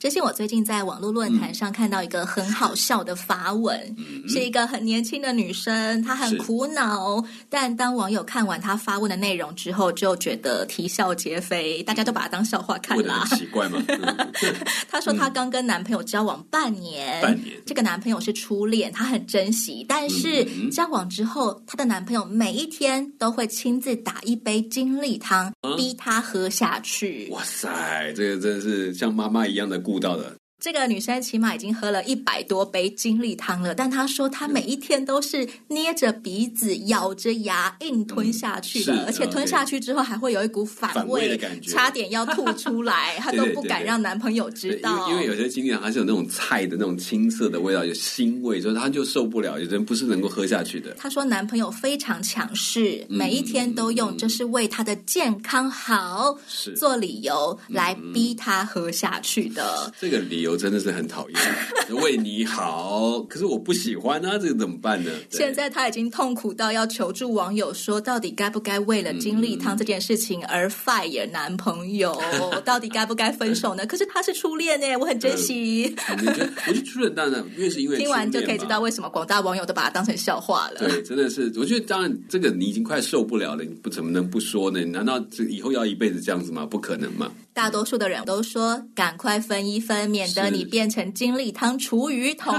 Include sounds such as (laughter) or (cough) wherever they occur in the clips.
知心，我最近在网络论坛上看到一个很好笑的发文，嗯、是一个很年轻的女生，她很苦恼。但当网友看完她发问的内容之后，就觉得啼笑皆非，大家都把她当笑话看啦。奇怪吗？(laughs) 她说她刚跟男朋友交往半年，半年，这个男朋友是初恋，她很珍惜。但是交往之后，她的男朋友每一天都会亲自打一杯。精力汤逼她喝下去。哇塞，这个真的是像妈妈一样的悟到的。这个女生起码已经喝了一百多杯精力汤了，但她说她每一天都是捏着鼻子、咬着牙硬吞下去的，嗯、而且吞下去之后还会有一股反胃，的感觉，差点要吐出来，她都不敢让男朋友知道。因为因为有些精力汤它是有那种菜的那种青涩的味道，有腥味，所以她就受不了，有人不是能够喝下去的。她说男朋友非常强势，每一天都用这是为她的健康好做理由来逼她喝下去的。这个理由。我真的是很讨厌，为你好，可是我不喜欢啊，这个怎么办呢？现在他已经痛苦到要求助网友，说到底该不该为了金立汤这件事情而 fire 男朋友？嗯、(laughs) 到底该不该分手呢？可是他是初恋呢，我很珍惜。嗯、我觉得初恋当然，因为是因为 (laughs) 听完就可以知道为什么广大网友都把它当成笑话了。对，真的是，我觉得当然这个你已经快受不了了，你不怎么能不说呢？难道这以后要一辈子这样子吗？不可能嘛。大多数的人都说赶快分一分，免得你变成精力汤厨余桶。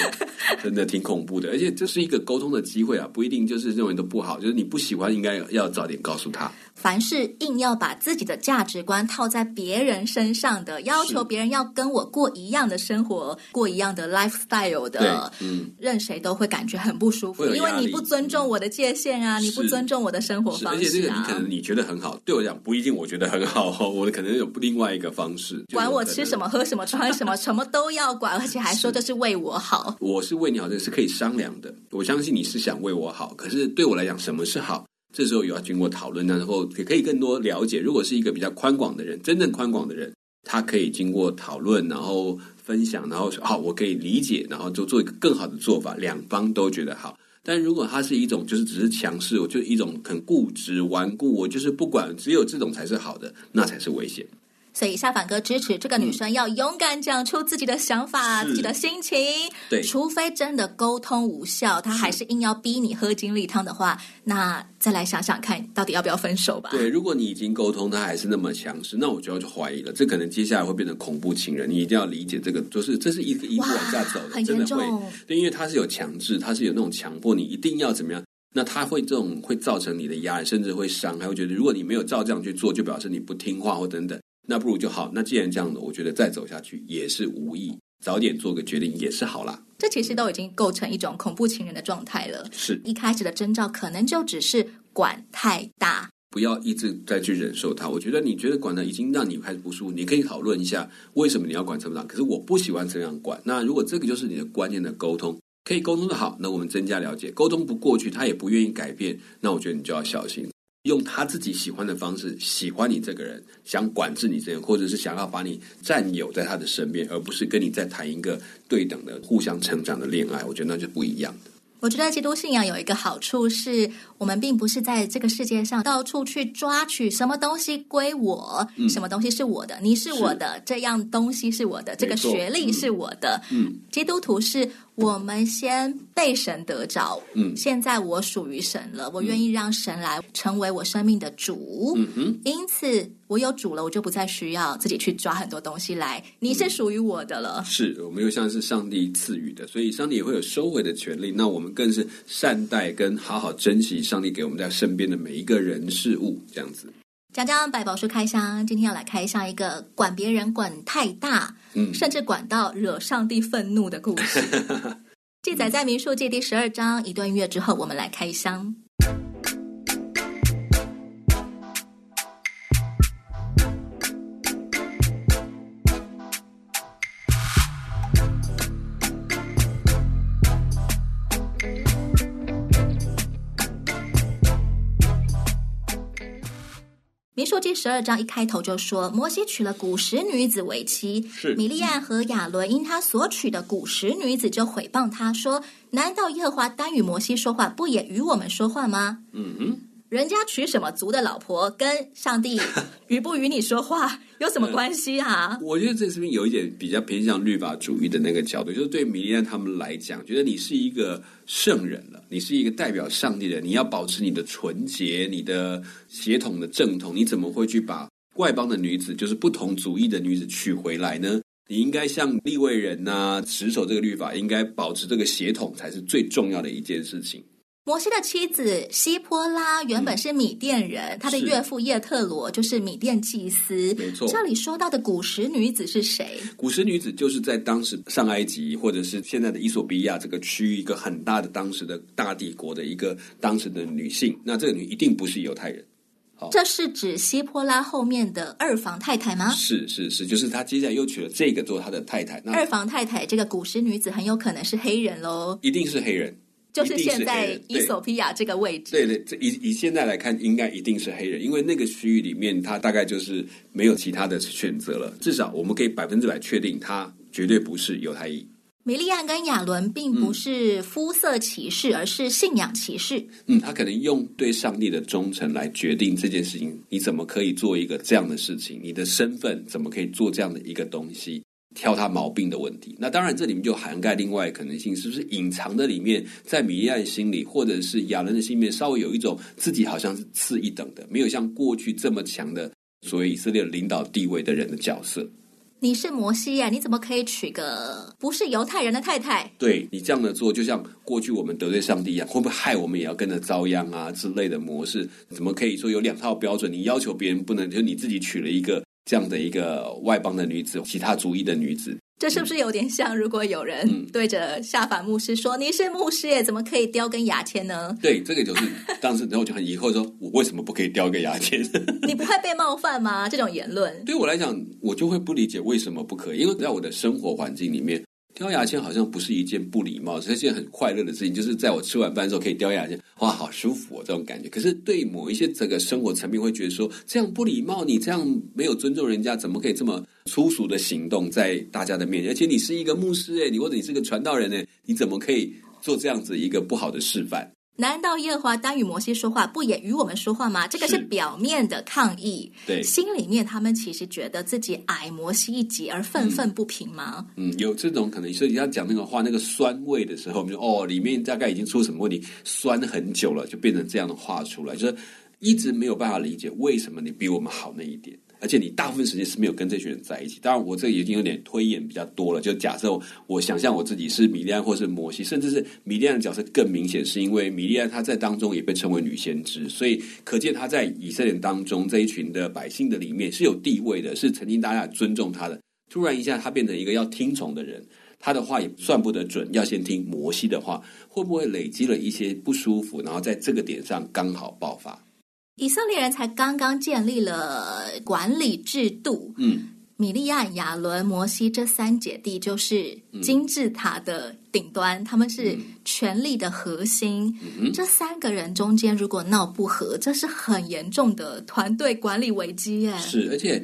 (laughs) 真的挺恐怖的，而且这是一个沟通的机会啊，不一定就是认为都不好，就是你不喜欢，应该要早点告诉他。凡是硬要把自己的价值观套在别人身上的，要求别人要跟我过一样的生活，过一样的 lifestyle 的，嗯，任谁都会感觉很不舒服，因为你不尊重我的界限啊，你不尊重我的生活方式啊。而且这个你可能你觉得很好，对我讲不一定，我觉得很好，(laughs) 我可能有另外一个方式，管我吃什么、喝什么、穿什么，什么都要管，而且还说这是为我好。我是为你好，这是可以商量的。我相信你是想为我好，可是对我来讲，什么是好？这时候有要经过讨论，然后也可以更多了解。如果是一个比较宽广的人，真正宽广的人，他可以经过讨论，然后分享，然后说好，我可以理解，然后就做一个更好的做法，两方都觉得好。但如果它是一种就是只是强势，我就一种很固执顽固，我就是不管，只有这种才是好的，那才是危险。所以夏凡哥支持这个女生要勇敢讲出自己的想法、自己的心情。对，除非真的沟通无效，他还是硬要逼你喝精力汤的话，那再来想想看，到底要不要分手吧？对，如果你已经沟通，他还是那么强势，那我就要去怀疑了。这可能接下来会变成恐怖情人。你一定要理解这个，就是这是一个一步往下走的，很严重。真的会。对，因为他是有强制，他是有那种强迫你一定要怎么样，那他会这种会造成你的压力，甚至会伤害，会觉得如果你没有照这样去做，就表示你不听话或等等。那不如就好。那既然这样的，我觉得再走下去也是无益，早点做个决定也是好啦。这其实都已经构成一种恐怖情人的状态了。是一开始的征兆，可能就只是管太大，不要一直再去忍受它。我觉得你觉得管的已经让你开始不舒服，你可以讨论一下为什么你要管这么大。可是我不喜欢这样管。那如果这个就是你的观念的沟通，可以沟通的好，那我们增加了解。沟通不过去，他也不愿意改变，那我觉得你就要小心。用他自己喜欢的方式喜欢你这个人，想管制你这个人，或者是想要把你占有在他的身边，而不是跟你在谈一个对等的、互相成长的恋爱。我觉得那就不一样的。我觉得基督信仰有一个好处是，我们并不是在这个世界上到处去抓取什么东西归我，嗯、什么东西是我的，你是我的，这样东西是我的，这个学历是我的。嗯，基督徒是。我们先被神得着，嗯，现在我属于神了，我愿意让神来成为我生命的主，嗯哼，因此我有主了，我就不再需要自己去抓很多东西来，你是属于我的了，是我们又像是上帝赐予的，所以上帝也会有收回的权利，那我们更是善待跟好好珍惜上帝给我们在身边的每一个人事物，这样子。江江百宝书开箱，今天要来开箱一个管别人管太大，嗯，甚至管到惹上帝愤怒的故事，(laughs) 记载在民数记第十二章。一段音乐之后，我们来开箱。记十二章一开头就说，摩西娶了古时女子为妻，是米利亚和亚伦因他所娶的古时女子就毁谤他说：难道耶和华单与摩西说话，不也与我们说话吗？嗯哼。人家娶什么族的老婆，跟上帝 (laughs) 与不与你说话有什么关系啊？我觉得这是不是有一点比较偏向律法主义的那个角度，就是对米利暗他们来讲，觉得你是一个圣人了，你是一个代表上帝的，你要保持你的纯洁，你的血统的正统，你怎么会去把外邦的女子，就是不同族裔的女子娶回来呢？你应该像立位人呐、啊，持守这个律法，应该保持这个血统才是最重要的一件事情。摩西的妻子希波拉原本是米甸人，嗯、他的岳父叶特罗就是米甸祭司。没错，这里说到的古时女子是谁？古时女子就是在当时上埃及或者是现在的伊索比亚这个区域一个很大的当时的大帝国的一个当时的女性。那这个女一定不是犹太人。好，这是指希波拉后面的二房太太吗？是是是，就是他接下来又娶了这个做他的太太。那二房太太这个古时女子很有可能是黑人喽？一定是黑人。就是现在伊索比亚这个位置，对对，这，以以现在来看，应该一定是黑人，因为那个区域里面，他大概就是没有其他的选择了。至少我们可以百分之百确定，他绝对不是犹太裔。米利亚跟亚伦并不是肤色歧视，嗯，而是信仰歧视。嗯，他可能用对上帝的忠诚来决定这件事情。你怎么可以做一个这样的事情？你的身份怎么可以做这样的一个东西？挑他毛病的问题，那当然这里面就涵盖另外可能性，是不是隐藏的里面，在米利暗心里，或者是亚伦的心里面，稍微有一种自己好像是次一等的，没有像过去这么强的所谓以色列领导地位的人的角色。你是摩西呀，你怎么可以娶个不是犹太人的太太？对，你这样的做，就像过去我们得罪上帝一样，会不会害我们也要跟着遭殃啊之类的模式？怎么可以说有两套标准？你要求别人不能，就你自己娶了一个？这样的一个外邦的女子，其他族裔的女子，这是不是有点像？如果有人对着下法牧师说：“嗯、你是牧师耶，怎么可以叼根牙签呢？” (laughs) 对，这个就是当时，然后就很疑惑说：“我为什么不可以叼个牙签？”你不会被冒犯吗？这种言论 (laughs) 对我来讲，我就会不理解为什么不可以，因为在我的生活环境里面。叼牙签好像不是一件不礼貌，是一件很快乐的事情。就是在我吃完饭的时候可以叼牙签，哇，好舒服哦，这种感觉。可是对某一些这个生活层面会觉得说，这样不礼貌，你这样没有尊重人家，怎么可以这么粗俗的行动在大家的面前？而且你是一个牧师诶，你或者你是个传道人诶，你怎么可以做这样子一个不好的示范？难道耶和华单与摩西说话，不也与我们说话吗？这个是表面的抗议，对，心里面他们其实觉得自己矮摩西一截而愤愤不平吗？嗯，嗯，有这种可能。所以要讲那个话，那个酸味的时候，我们就哦，里面大概已经出什么问题，酸很久了，就变成这样的话出来，就是一直没有办法理解为什么你比我们好那一点。而且你大部分时间是没有跟这群人在一起。当然，我这已经有点推演比较多了。就假设我想象我自己是米利安或是摩西，甚至是米利安的角色更明显，是因为米利安他在当中也被称为女先知，所以可见他在以色列当中这一群的百姓的里面是有地位的，是曾经大家尊重他的。突然一下，他变成一个要听从的人，他的话也算不得准，要先听摩西的话，会不会累积了一些不舒服，然后在这个点上刚好爆发？以色列人才刚刚建立了管理制度，嗯，米利亚、亚伦、摩西这三姐弟就是金字塔的顶端，嗯、他们是权力的核心。嗯、这三个人中间如果闹不和，这是很严重的团队管理危机耶。是，而且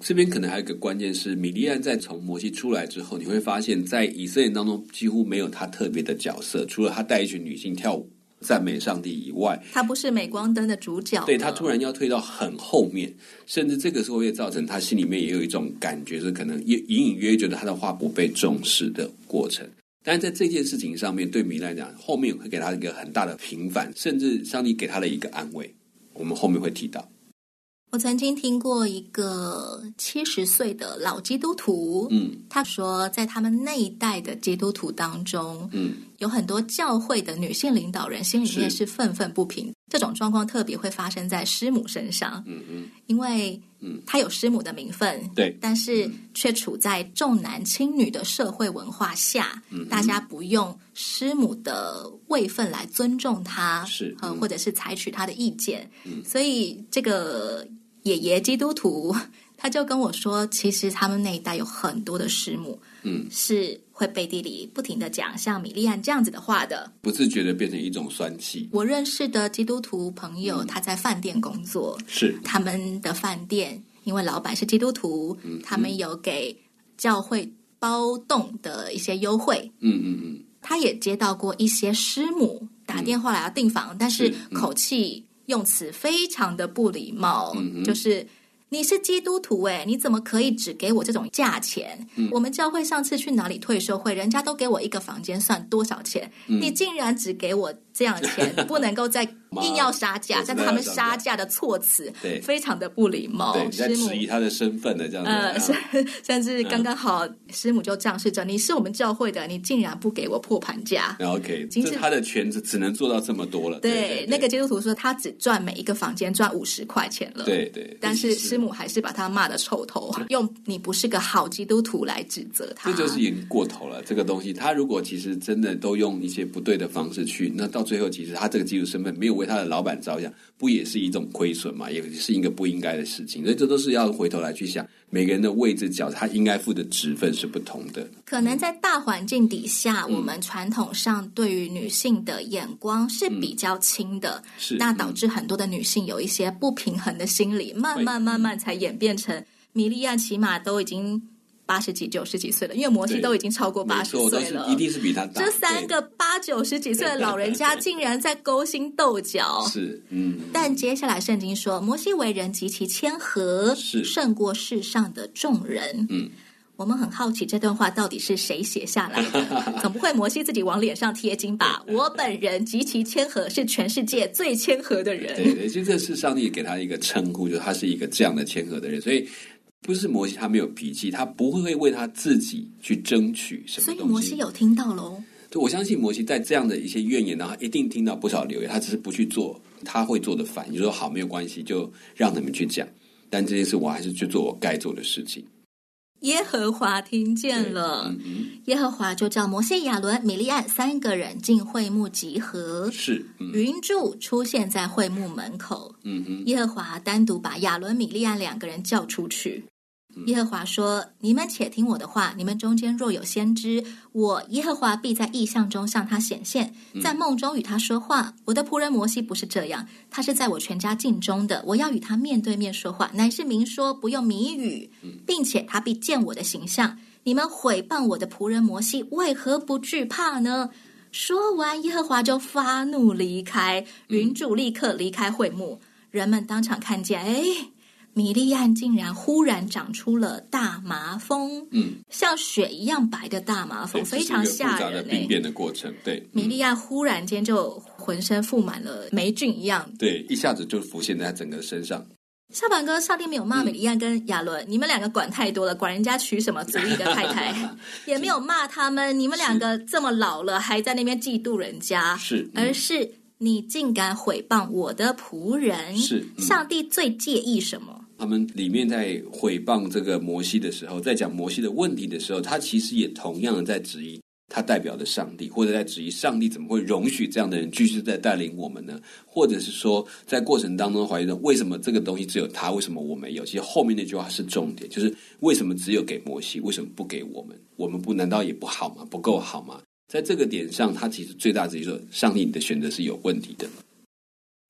这边可能还有一个关键是，米利安在从摩西出来之后，你会发现在以色列当中几乎没有他特别的角色，除了他带一群女性跳舞。赞美上帝以外，他不是镁光灯的主角。对，他突然要退到很后面，甚至这个时候也造成他心里面也有一种感觉，是可能隐隐约约觉得他的话不被重视的过程。但是在这件事情上面，对米来讲，后面会给他一个很大的平反，甚至上帝给他的一个安慰。我们后面会提到。我曾经听过一个七十岁的老基督徒，嗯，他说，在他们那一代的基督徒当中，嗯，有很多教会的女性领导人心里面是。愤愤不平。这种状况特别会发生在师母身上，嗯嗯，因为，嗯，她有师母的名分，对，但是却处在重男轻女的社会文化下，嗯，大家不用师母的位分来尊重她，是，嗯，或者是采取她的意见，嗯，所以这个。爷爷基督徒，他他就跟我说，其实他们那一代有很多的师母，嗯，是会背地里不停的讲像米利安这样子的话的，不自觉的变成一种酸气。我认识的基督徒朋友，他在饭店工作，是。他们的饭店，因为老板是基督徒，嗯，他们有给教会包栋的一些优惠，嗯嗯嗯，他也接到过一些师母打电话来要订房，但是口气用词非常的不礼貌，就是。你是基督徒哎，你怎么可以只给我这种价钱？嗯、我们教会上次去哪里退休会，人家都给我一个房间算多少钱？嗯、你竟然只给我这样的钱，(laughs) 不能够再硬要杀价，但他们杀价的措辞对非常的不礼貌。对，在质疑他的身份的这样子。呃，甚甚至刚刚好师母就仗势着，你是我们教会的，你竟然不给我破盘价。OK，这他的权只只能做到这么多了。对，那个基督徒说他只赚每一个房间赚五十块钱了。对对，但是师母还是把他骂的臭头，(laughs) 用你不是个好基督徒来指责他，这就是已经过头了。这个东西，他如果其实真的都用一些不对的方式去，那到最后其实他这个基督身份没有为他的老板着想，不也是一种亏损嘛？也是一个不应该的事情。所以这都是要回头来去想，每个人的位置角，他应该负的职分是不同的。可能在大环境底下，嗯、我们传统上对于女性的眼光是比较轻的，嗯、是那导致很多的女性有一些不平衡的心理，慢慢慢慢才演变成米利亚，起码都已经。八十几、九十几岁了，因为摩西都已经超过八十岁了，一定是比他大。这三个八九十几岁的老人家竟然在勾心斗角，是嗯。但接下来圣经说，摩西为人极其谦和，是胜过世上的众人。嗯，我们很好奇这段话到底是谁写下来的？(laughs) 总不会摩西自己往脸上贴金吧？(laughs) 我本人极其谦和，是全世界最谦和的人。对对，其实这是上帝给他一个称呼，就是他是一个这样的谦和的人，所以。不是摩西，他没有脾气，他不会为他自己去争取什么东西。所以摩西有听到喽。对，我相信摩西在这样的一些怨言然后，一定听到不少留言。他只是不去做他会做的反应，你说好没有关系，就让你们去讲。但这件事我还是去做我该做的事情。耶和华听见了，嗯嗯、耶和华就叫摩西、亚伦、米利安三个人进会幕集合。是，嗯、云柱出现在会幕门口。嗯哼耶和华单独把亚伦、米利安两个人叫出去。耶和华说：“你们且听我的话。你们中间若有先知，我耶和华必在意象中向他显现，在梦中与他说话。我的仆人摩西不是这样，他是在我全家境中的。我要与他面对面说话，乃是明说，不用谜语，并且他必见我的形象。你们毁谤我的仆人摩西，为何不惧怕呢？”说完，耶和华就发怒离开，云柱立刻离开会幕，人们当场看见，哎。米利亚竟然忽然长出了大麻风，嗯，像雪一样白的大麻风，非常吓人。的病变的过程，对，米利亚忽然间就浑身覆满了霉菌一样，对，一下子就浮现在整个身上。小板哥，上帝没有骂米利亚跟亚伦，嗯、你们两个管太多了，管人家娶什么族裔的太太，(laughs) 也没有骂他们，你们两个这么老了还在那边嫉妒人家，是，而是你竟敢毁谤我的仆人，是，嗯、上帝最介意什么？他们里面在毁谤这个摩西的时候，在讲摩西的问题的时候，他其实也同样的在质疑他代表的上帝，或者在质疑上帝怎么会容许这样的人继续在带领我们呢？或者是说，在过程当中怀疑着为什么这个东西只有他，为什么我没有？其实后面那句话是重点，就是为什么只有给摩西，为什么不给我们？我们不难道也不好吗？不够好吗？在这个点上，他其实最大质疑说，上帝你的选择是有问题的。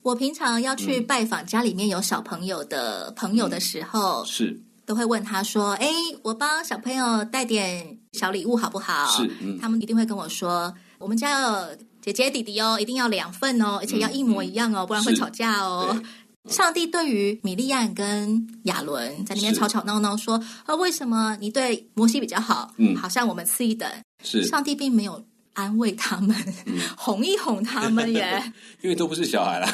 我平常要去拜访家里面有小朋友的朋友的时候，嗯、是都会问他说：“哎，我帮小朋友带点小礼物好不好？”是，嗯、他们一定会跟我说：“我们家有姐姐弟弟哦，一定要两份哦，而且要一模一样哦，嗯、不然会吵架哦。”上帝对于米利安跟亚伦在那边吵吵闹闹说：“啊，为什么你对摩西比较好？嗯，好像我们次一等。”是，上帝并没有。安慰他们，嗯、哄一哄他们耶，(laughs) 因为都不是小孩啦，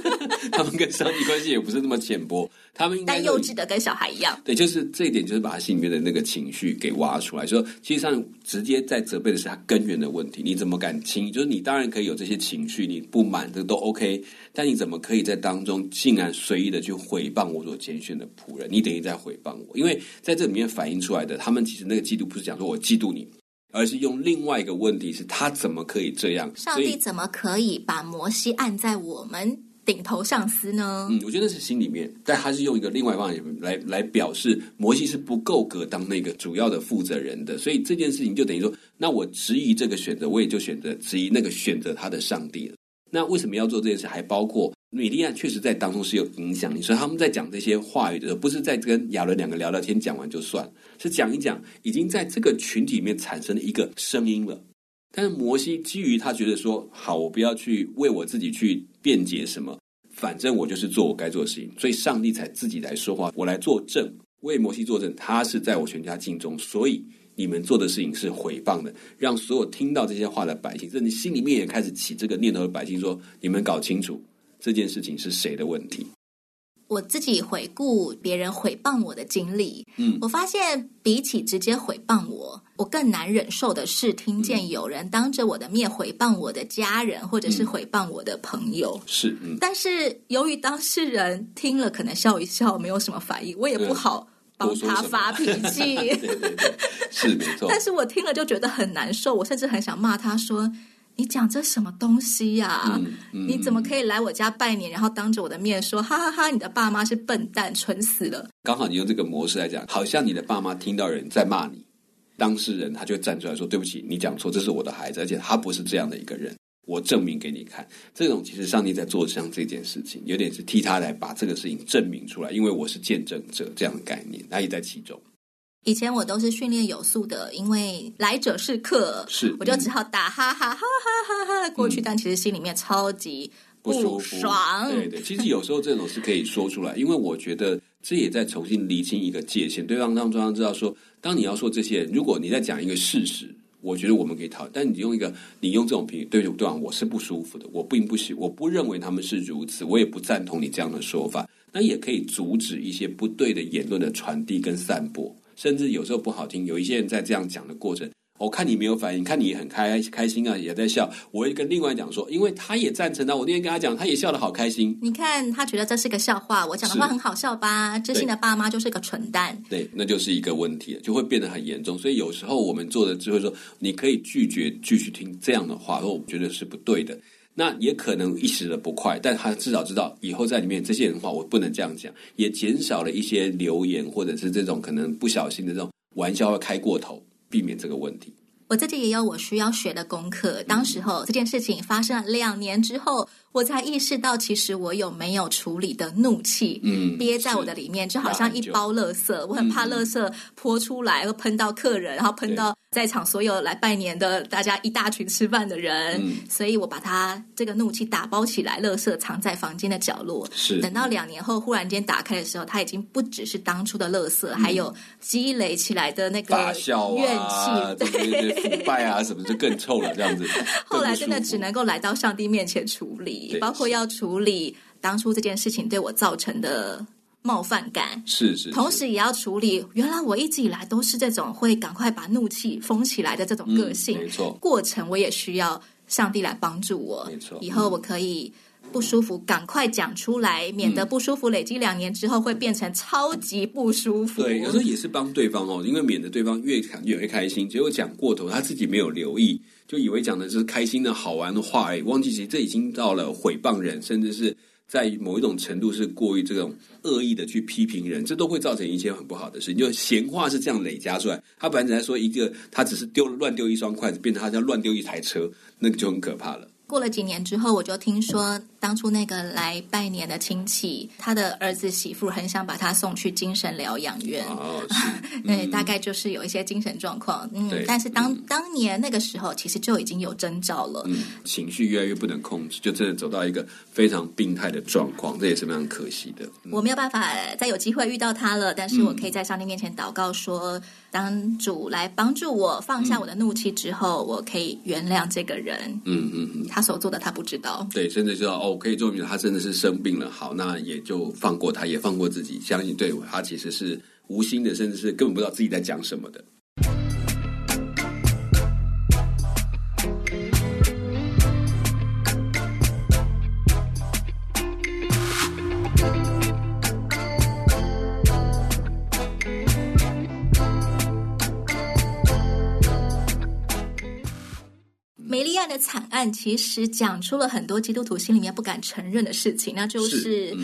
(laughs) 他们跟上帝关系也不是那么浅薄，他们应该但幼稚的跟小孩一样。对，就是这一点，就是把他心里面的那个情绪给挖出来，说，其实上直接在责备的是他根源的问题。你怎么敢轻易？就是你当然可以有这些情绪，你不满这个都 OK，但你怎么可以在当中竟然随意的去毁谤我所拣选的仆人？你等于在毁谤我，因为在这里面反映出来的，他们其实那个嫉妒不是讲说我嫉妒你。而是用另外一个问题是他怎么可以这样？上帝怎么可以把摩西按在我们顶头上司呢？嗯，我觉得是心里面，但他是用一个另外一方面来来表示，摩西是不够格当那个主要的负责人的，所以这件事情就等于说，那我质疑这个选择，我也就选择质疑那个选择他的上帝了。那为什么要做这件事？还包括米利亚确实在当中是有影响力，所以他们在讲这些话语的时候，不是在跟亚伦两个聊聊天，讲完就算，是讲一讲，已经在这个群体里面产生了一个声音了。但是摩西基于他觉得说，好，我不要去为我自己去辩解什么，反正我就是做我该做的事情，所以上帝才自己来说话，我来作证，为摩西作证，他是在我全家境中，所以你们做的事情是毁谤的，让所有听到这些话的百姓，甚至心里面也开始起这个念头的百姓说，你们搞清楚这件事情是谁的问题。我自己回顾别人毁谤我的经历，嗯，我发现比起直接毁谤我，我更难忍受的是听见有人当着我的面毁谤我的家人，或者是毁谤我的朋友。是，嗯，但是由于当事人听了可能笑一笑，没有什么反应，我也不好帮他发脾 (laughs) 气。对对对，是没错。(laughs) 但是我听了就觉得很难受，我甚至很想骂他说。你讲这什么东西呀、啊嗯嗯？你怎么可以来我家拜年，然后当着我的面说哈哈哈哈？你的爸妈是笨蛋，蠢死了。刚好你用这个模式来讲，好像你的爸妈听到人在骂你，当事人他就站出来说：“对不起，你讲错，这是我的孩子，而且他不是这样的一个人，我证明给你看。”这种其实上帝在做像这件事情，有点是替他来把这个事情证明出来，因为我是见证者这样的概念，他也在其中。以前我都是训练有素的，因为来者是客，是我就只好打哈哈哈哈哈哈过去，嗯，但其实心里面超级不舒服，爽。对对，其实有时候这种是可以说出来，因为我觉得这也在重新厘清一个界限，对方让对方知道说，当你要说这些，如果你在讲一个事实，我觉得我们可以讨论，但你用一个你用这种评语对对方，我是不舒服的，我并不喜，我不认为他们是如此，我也不赞同你这样的说法，那也可以阻止一些不对的言论的传递跟散播。甚至有时候不好听，有一些人在这样讲的过程，我看你没有反应，看你很开开心啊，也在笑。我会跟另外讲说，因为他也赞成啊，我那天跟他讲，他也笑得好开心。你看他觉得这是个笑话，我讲的话很好笑吧？知心的爸妈就是个蠢蛋。对，那就是一个问题了，就会变得很严重。所以有时候我们做的只会说，你可以拒绝继续听这样的话，说我觉得是不对的。那也可能一时的不快，但他至少知道以后在里面这些人的话，我不能这样讲，也减少了一些留言或者是这种可能不小心的这种玩笑会开过头，避免这个问题。我自己也有我需要学的功课。当时候这件事情发生了两年之后，我才意识到，其实我有没有处理的怒气，嗯，憋在我的里面，就好像一包垃圾，我很怕垃圾泼出来，会喷到客人，然后喷到在场所有来拜年的大家一大群吃饭的人，嗯，所以我把他这个怒气打包起来，垃圾藏在房间的角落。是，等到两年后忽然间打开的时候，他已经不只是当初的垃圾，嗯，还有积累起来的那个怨气，啊，对对对，腐败啊什么就更臭了，这样子。(laughs) 后来真的只能够来到上帝面前处理。包括要处理当初这件事情对我造成的冒犯感，是是，是，同时也要处理原来我一直以来都是这种会赶快把怒气封起来的这种个性，嗯、没错。过程我也需要上帝来帮助我，没错。以后我可以不舒服，赶快讲出来，免得不舒服累积两年之后会变成超级不舒服。对，有时候也是帮对方哦，因为免得对方越讲越会开心，结果讲过头，他自己没有留意。就以为讲的是开心的好玩的话，哎，忘记其实这已经到了毁谤人，甚至是在某一种程度是过于这种恶意的去批评人，这都会造成一些很不好的事情。就闲话是这样累加出来，他本来只在说一个，他只是丢乱丢一双筷子，变成他这样乱丢一台车，那个就很可怕了。过了几年之后，我就听说当初那个来拜年的亲戚，他的儿子媳妇很想把他送去精神疗养院。哦，(laughs) 对、嗯，大概就是有一些精神状况。嗯，但是当、嗯、当年那个时候，其实就已经有征兆了。嗯，情绪越来越不能控制，就真的走到一个非常病态的状况，这也是非常可惜的。嗯、我没有办法再有机会遇到他了，但是我可以在上帝面前祷告说。当主来帮助我放下我的怒气之后，嗯，我可以原谅这个人。嗯嗯嗯，他所做的他不知道。对，甚至知道哦，可以证明他真的是生病了。好，那也就放过他，也放过自己，相信对他其实是无心的，甚至是根本不知道自己在讲什么的。惨案其实讲出了很多基督徒心里面不敢承认的事情，那就是。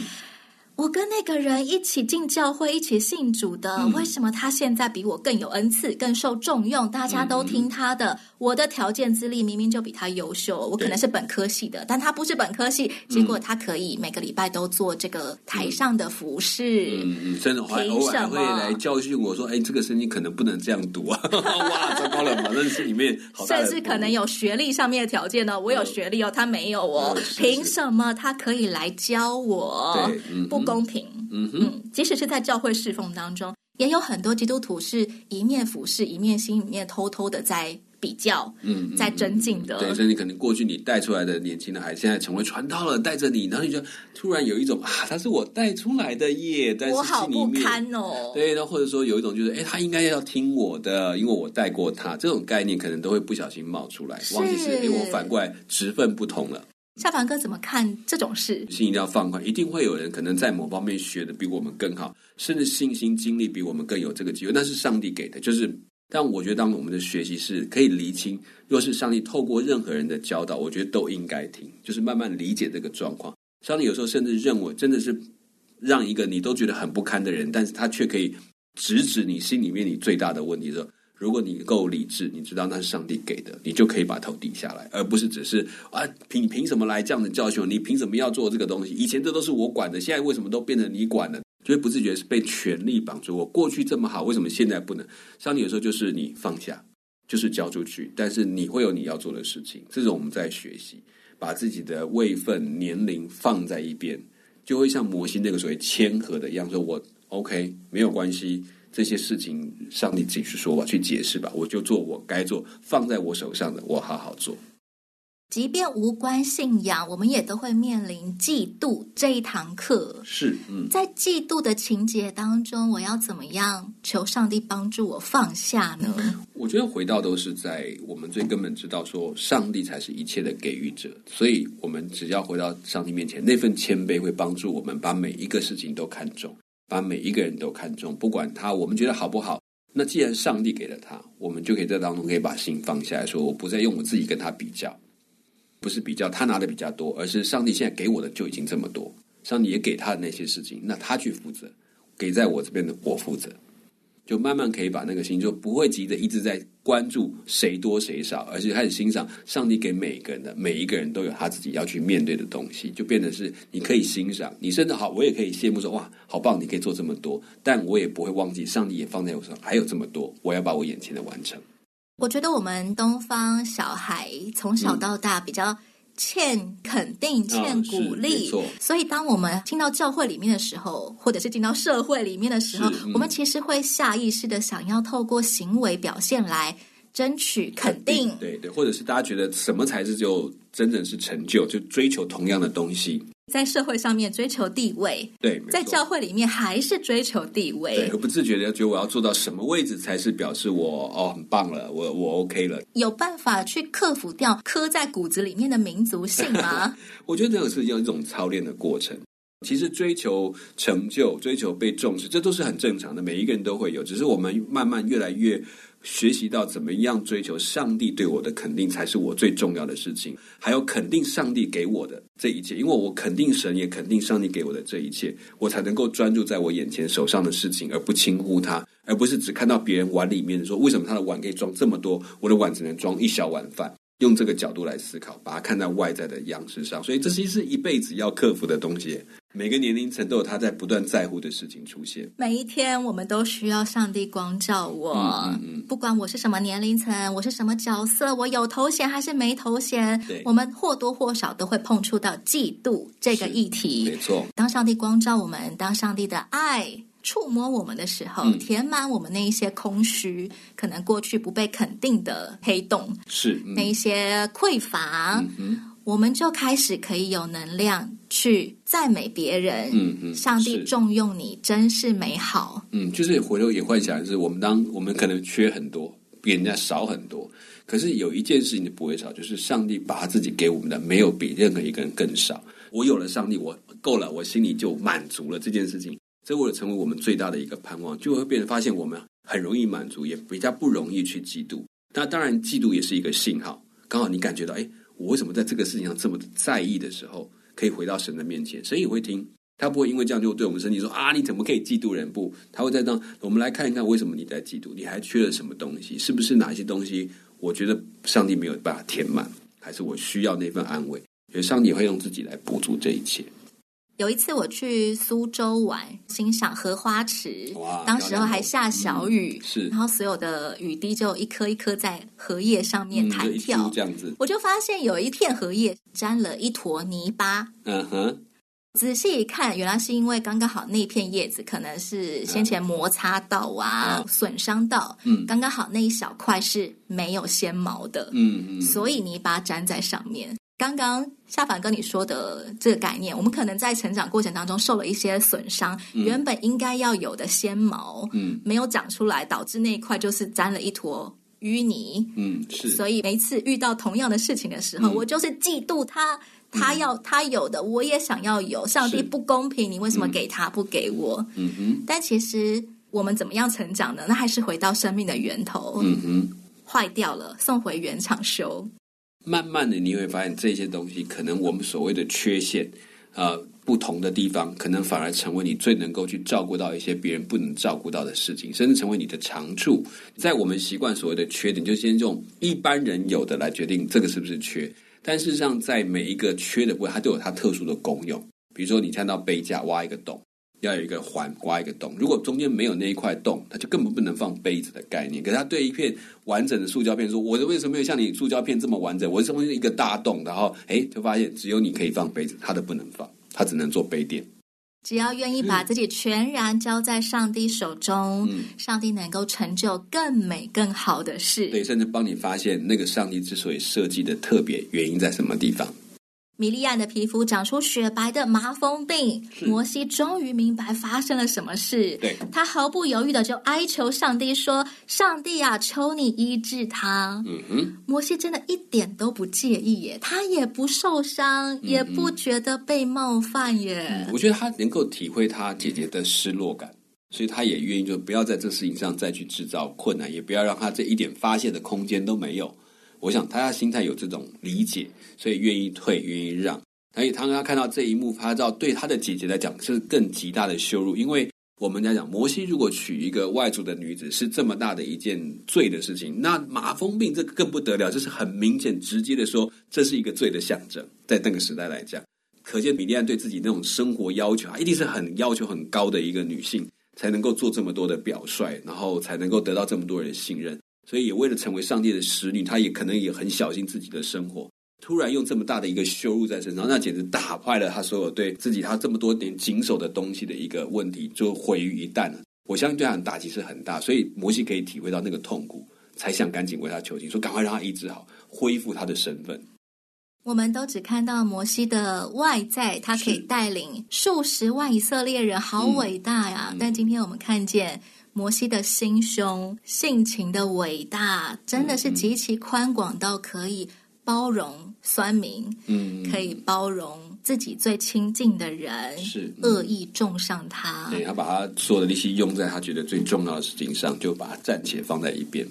我跟那个人一起进教会，一起信主的，嗯、为什么他现在比我更有恩赐，更受重用？大家都听他的。嗯、我的条件资历明明就比他优秀，我可能是本科系的，但他不是本科系，结果他可以每个礼拜都做这个台上的服饰。嗯嗯，真的，还偶尔会来教训我说：“哎，这个圣经可能不能这样读啊！” (laughs) 哇，糟糕了，反正是里面好甚至可能有学历上面的条件呢。我有学历哦，他没有哦，凭什么他可以来教我？不。公平，嗯哼嗯，即使是在教会侍奉当中，也有很多基督徒是一面服侍，一面心里面偷偷的在比较，嗯，在增进的。对，所以你可能过去你带出来的年轻的孩子，现在成为传道了，带着你，然后你就突然有一种啊，他是我带出来的耶，但是我好不堪哦。对，然后或者说有一种就是，哎，他应该要听我的，因为我带过他，这种概念可能都会不小心冒出来，忘记是，哎，我反过来职分不同了。夏凡哥怎么看这种事？心一定要放宽，一定会有人可能在某方面学的比我们更好，甚至信心经历比我们更有这个机会，那是上帝给的。就是，但我觉得当我们的学习是可以厘清，若是上帝透过任何人的教导，我觉得都应该听，就是慢慢理解这个状况。上帝有时候甚至认为，真的是让一个你都觉得很不堪的人，但是他却可以直指你心里面你最大的问题的时候。如果你够理智，你知道那是上帝给的，你就可以把头低下来，而不是只是啊，凭凭什么来这样的教训？你凭什么要做这个东西？以前这都是我管的，现在为什么都变成你管了？就会不自觉是被权力绑住。我过去这么好，为什么现在不能？上帝有时候就是你放下，就是交出去，但是你会有你要做的事情。这种我们在学习，把自己的位分、年龄放在一边，就会像摩西那个所谓谦和的一样，说我 OK，没有关系。这些事情，上帝自己去说吧，去解释吧。我就做我该做，放在我手上的，我好好做。即便无关信仰，我们也都会面临嫉妒这一堂课。是，嗯，在嫉妒的情节当中，我要怎么样求上帝帮助我放下呢？(laughs) 我觉得回到都是在我们最根本知道说，上帝才是一切的给予者，所以我们只要回到上帝面前，那份谦卑会帮助我们把每一个事情都看重。把每一个人都看重，不管他，我们觉得好不好？那既然上帝给了他，我们就可以在当中可以把心放下来说，我不再用我自己跟他比较，不是比较他拿的比较多，而是上帝现在给我的就已经这么多，上帝也给他的那些事情，那他去负责，给在我这边的我负责。就慢慢可以把那个心，就不会急着一直在关注谁多谁少，而是开始欣赏上帝给每个人的，每一个人都有他自己要去面对的东西，就变得是你可以欣赏，你甚至好，我也可以羡慕说哇，好棒，你可以做这么多，但我也不会忘记上帝也放在我手上，还有这么多，我要把我眼前的完成。我觉得我们东方小孩从小到大比较。欠肯定，欠鼓励，哦、所以当我们进到教会里面的时候，或者是进到社会里面的时候，嗯、我们其实会下意识的想要透过行为表现来争取肯定。肯定对对，或者是大家觉得什么才是就真正是成就，就追求同样的东西。在社会上面追求地位，对；在教会里面还是追求地位，对，而不自觉的觉得我要做到什么位置才是表示我哦很棒了，我我 OK 了。有办法去克服掉刻在骨子里面的民族性吗？(laughs) 我觉得这个是要一种操练的过程。其实追求成就、追求被重视，这都是很正常的，每一个人都会有。只是我们慢慢越来越。学习到怎么样追求上帝对我的肯定，才是我最重要的事情。还有肯定上帝给我的这一切，因为我肯定神，也肯定上帝给我的这一切，我才能够专注在我眼前手上的事情，而不轻忽它，而不是只看到别人碗里面说，为什么他的碗可以装这么多，我的碗只能装一小碗饭。用这个角度来思考，把它看在外在的样式上，所以这其实是一辈子要克服的东西。每个年龄层都有他在不断在乎的事情出现。每一天，我们都需要上帝光照我。嗯嗯嗯，不管我是什么年龄层，我是什么角色，我有头衔还是没头衔，我们或多或少都会碰触到嫉妒这个议题。没错，当上帝光照我们，当上帝的爱。触摸我们的时候，嗯、填满我们那一些空虚，可能过去不被肯定的黑洞，是、嗯、那一些匮乏，嗯、哼我们就开始可以有能量去赞美别人。嗯嗯，上帝重用你，真是美好。嗯，就是回头也幻想，是我们当我们可能缺很多，比人家少很多，可是有一件事情就不会少，就是上帝把他自己给我们的，没有比任何一个人更少。我有了上帝，我够了，我心里就满足了。这件事情。这为了成为我们最大的一个盼望，就会变得发现我们很容易满足，也比较不容易去嫉妒。那当然，嫉妒也是一个信号，刚好你感觉到，哎，我为什么在这个事情上这么在意的时候，可以回到神的面前，神也会听，他不会因为这样就对我们身体，说啊，你怎么可以嫉妒人？不，他会在这，我们来看一看，为什么你在嫉妒？你还缺了什么东西？是不是哪些东西？我觉得上帝没有办法填满，还是我需要那份安慰？所以上帝会用自己来补足这一切。有一次我去苏州玩，欣赏荷花池，哇，当时候还下小雨，嗯、是，然后所有的雨滴就一颗一颗在荷叶上面弹跳，嗯、这样子，我就发现有一片荷叶沾了一坨泥巴，嗯哼，仔细一看，原来是因为刚刚好那片叶子可能是先前摩擦到啊，损、嗯、伤到，嗯，刚刚好那一小块是没有纤毛的，嗯嗯，所以泥巴粘在上面。刚刚夏凡跟你说的这个概念，我们可能在成长过程当中受了一些损伤，嗯、原本应该要有的纤毛，嗯，没有长出来，导致那一块就是沾了一坨淤泥，嗯，是。所以每次遇到同样的事情的时候，嗯、我就是嫉妒他，他要他有的，我也想要有。上帝不公平，你为什么给他不给我？嗯哼。但其实我们怎么样成长呢？那还是回到生命的源头。嗯哼。坏掉了，送回原厂修。慢慢的，你会发现这些东西，可能我们所谓的缺陷，呃，不同的地方，可能反而成为你最能够去照顾到一些别人不能照顾到的事情，甚至成为你的长处。在我们习惯所谓的缺点，就先用一般人有的来决定这个是不是缺。但事实上，在每一个缺的部分，它都有它特殊的功用。比如说，你看到杯架挖一个洞。要有一个环，挖一个洞。如果中间没有那一块洞，它就根本不能放杯子的概念。可是它对一片完整的塑胶片说：“我的为什么没有像你塑胶片这么完整？我是中间一个大洞？”然后，哎，就发现只有你可以放杯子，他的不能放，他只能做杯垫。只要愿意把自己全然交在上帝手中，嗯，上帝能够成就更美、更好的事。对，甚至帮你发现那个上帝之所以设计的特别原因在什么地方。米利亚的皮肤长出雪白的麻风病，摩西终于明白发生了什么事。对，他毫不犹豫的就哀求上帝说：“上帝啊，求你医治他。”嗯哼，摩西真的一点都不介意耶，他也不受伤，嗯、也不觉得被冒犯耶、嗯。我觉得他能够体会他姐姐的失落感，所以他也愿意就不要在这事情上再去制造困难，也不要让他这一点发泄的空间都没有。我想他的心态有这种理解，所以愿意退，愿意让。所以当他看到这一幕，拍照对他的姐姐来讲是更极大的羞辱。因为我们在讲，摩西如果娶一个外族的女子是这么大的一件罪的事情，那麻风病这更不得了，这是很明显、直接的说，这是一个罪的象征。在那个时代来讲，可见米利暗对自己那种生活要求，一定是很要求很高的一个女性，才能够做这么多的表率，然后才能够得到这么多人的信任。所以也为了成为上帝的使女，她也可能也很小心自己的生活。突然用这么大的一个羞辱在身上，那简直打坏了他所有对自己他这么多年谨守的东西的一个问题，就毁于一旦了。我相信对他的打击是很大，所以摩西可以体会到那个痛苦，才想赶紧为他求情，说赶快让他医治好，恢复他的身份。我们都只看到摩西的外在，他可以带领数十万以色列人，好伟大呀！嗯，但今天我们看见。摩西的心胸、性情的伟大，真的是极其宽广到可以包容酸民，嗯，可以包容自己最亲近的人，是、嗯、恶意中伤他。对，他把他所有的力气用在他觉得最重要的事情上，就把他暂且放在一边。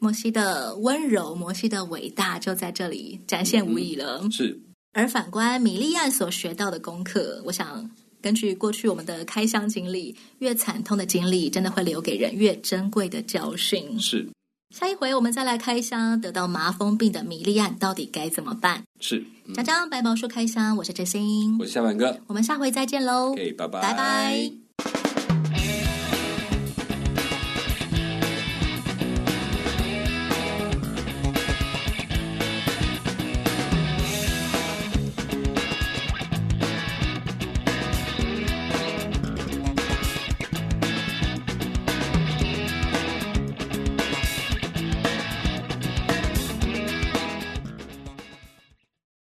摩西的温柔，摩西的伟大，就在这里展现无遗了。嗯、是。而反观米利亚所学到的功课，我想。根据过去我们的开箱经历，越惨痛的经历，真的会留给人越珍贵的教训。是，下一回我们再来开箱，得到麻风病的米利暗到底该怎么办？是，讲讲白毛说开箱，我是哲欣，我是夏满哥，我们下回再见喽。OK，拜拜，拜拜。